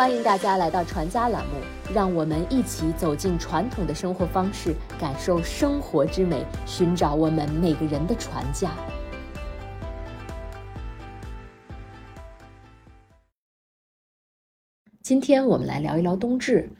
欢迎大家来到传家栏目，让我们一起走进传统的生活方式，感受生活之美，寻找我们每个人的传家。今天我们来聊一聊冬至。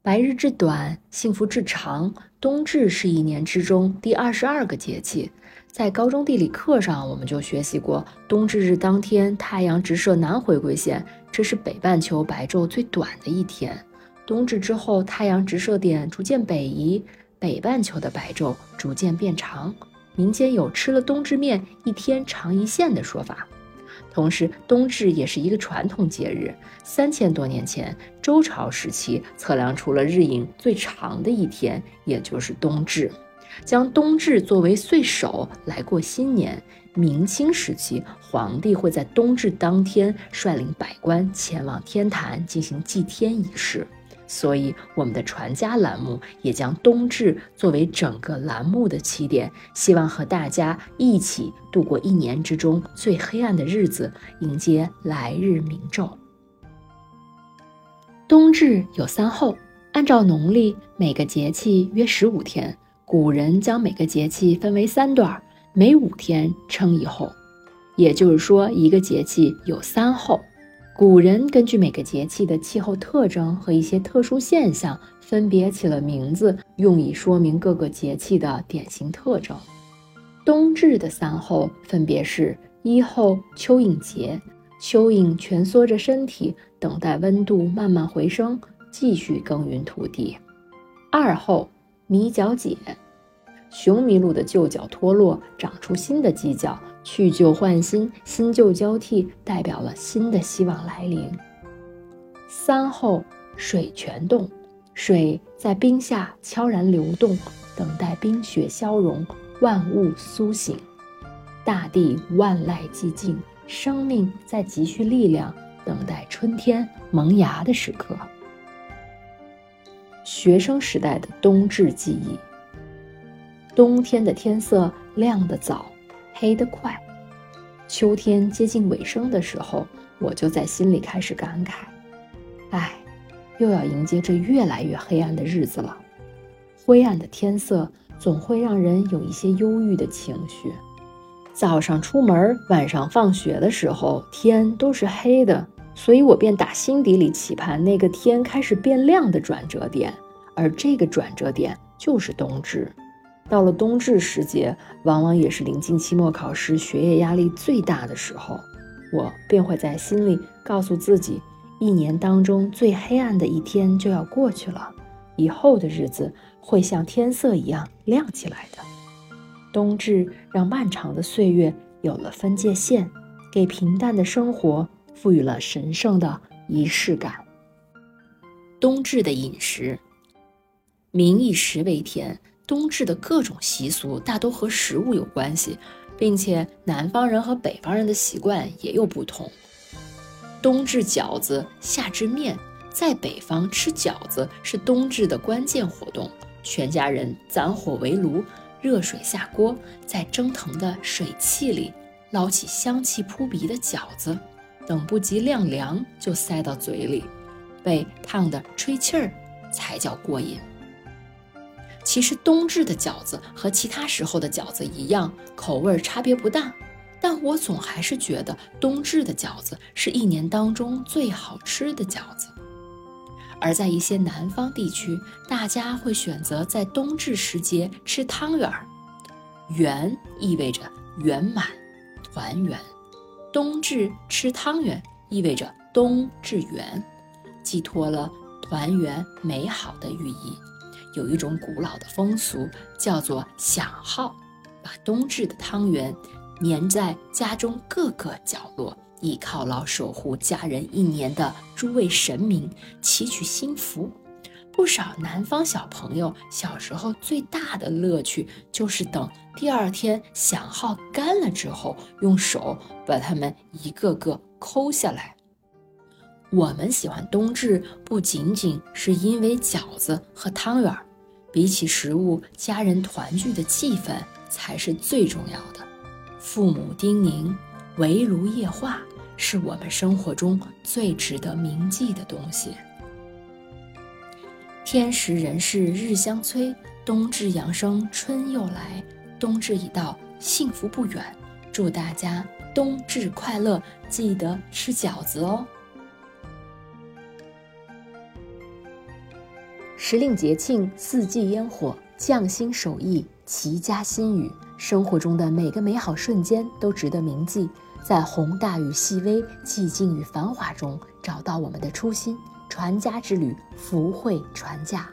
白日之短，幸福之长。冬至是一年之中第二十二个节气。在高中地理课上，我们就学习过，冬至日当天，太阳直射南回归线，这是北半球白昼最短的一天。冬至之后，太阳直射点逐渐北移，北半球的白昼逐渐变长。民间有“吃了冬至面，一天长一线”的说法。同时，冬至也是一个传统节日。三千多年前，周朝时期测量出了日影最长的一天，也就是冬至，将冬至作为岁首来过新年。明清时期，皇帝会在冬至当天率领百官前往天坛进行祭天仪式。所以，我们的传家栏目也将冬至作为整个栏目的起点，希望和大家一起度过一年之中最黑暗的日子，迎接来日明昼。冬至有三候，按照农历，每个节气约十五天。古人将每个节气分为三段，每五天称一候，也就是说，一个节气有三候。古人根据每个节气的气候特征和一些特殊现象，分别起了名字，用以说明各个节气的典型特征。冬至的三候分别是：一候蚯蚓节，蚯蚓蜷缩着身体，等待温度慢慢回升，继续耕耘土地；二候米角解，雄麋鹿的旧角脱落，长出新的犄角。去旧换新，新旧交替，代表了新的希望来临。三后水泉洞，水在冰下悄然流动，等待冰雪消融，万物苏醒，大地万籁寂静，生命在积蓄力量，等待春天萌芽的时刻。学生时代的冬至记忆：冬天的天色亮得早。黑得快，秋天接近尾声的时候，我就在心里开始感慨：哎，又要迎接这越来越黑暗的日子了。灰暗的天色总会让人有一些忧郁的情绪。早上出门，晚上放学的时候，天都是黑的，所以我便打心底里期盼那个天开始变亮的转折点，而这个转折点就是冬至。到了冬至时节，往往也是临近期末考试、学业压力最大的时候，我便会在心里告诉自己，一年当中最黑暗的一天就要过去了，以后的日子会像天色一样亮起来的。冬至让漫长的岁月有了分界线，给平淡的生活赋予了神圣的仪式感。冬至的饮食，民以食为天。冬至的各种习俗大都和食物有关系，并且南方人和北方人的习惯也有不同。冬至饺子，夏至面，在北方吃饺子是冬至的关键活动。全家人攒火围炉，热水下锅，在蒸腾的水汽里捞起香气扑鼻的饺子，等不及晾凉就塞到嘴里，被烫得吹气儿才叫过瘾。其实冬至的饺子和其他时候的饺子一样，口味差别不大，但我总还是觉得冬至的饺子是一年当中最好吃的饺子。而在一些南方地区，大家会选择在冬至时节吃汤圆儿，圆意味着圆满、团圆，冬至吃汤圆意味着冬至圆，寄托了团圆美好的寓意。有一种古老的风俗，叫做响号，把冬至的汤圆粘在家中各个角落，以犒劳守护家人一年的诸位神明，祈取心福。不少南方小朋友小时候最大的乐趣，就是等第二天响号干了之后，用手把它们一个个抠下来。我们喜欢冬至，不仅仅是因为饺子和汤圆儿，比起食物，家人团聚的气氛才是最重要的。父母叮咛，围炉夜话，是我们生活中最值得铭记的东西。天时人事日相催，冬至阳生春又来，冬至已到，幸福不远。祝大家冬至快乐，记得吃饺子哦！时令节庆，四季烟火，匠心手艺，齐家新语。生活中的每个美好瞬间都值得铭记，在宏大与细微、寂静与繁华中，找到我们的初心。传家之旅，福慧传家。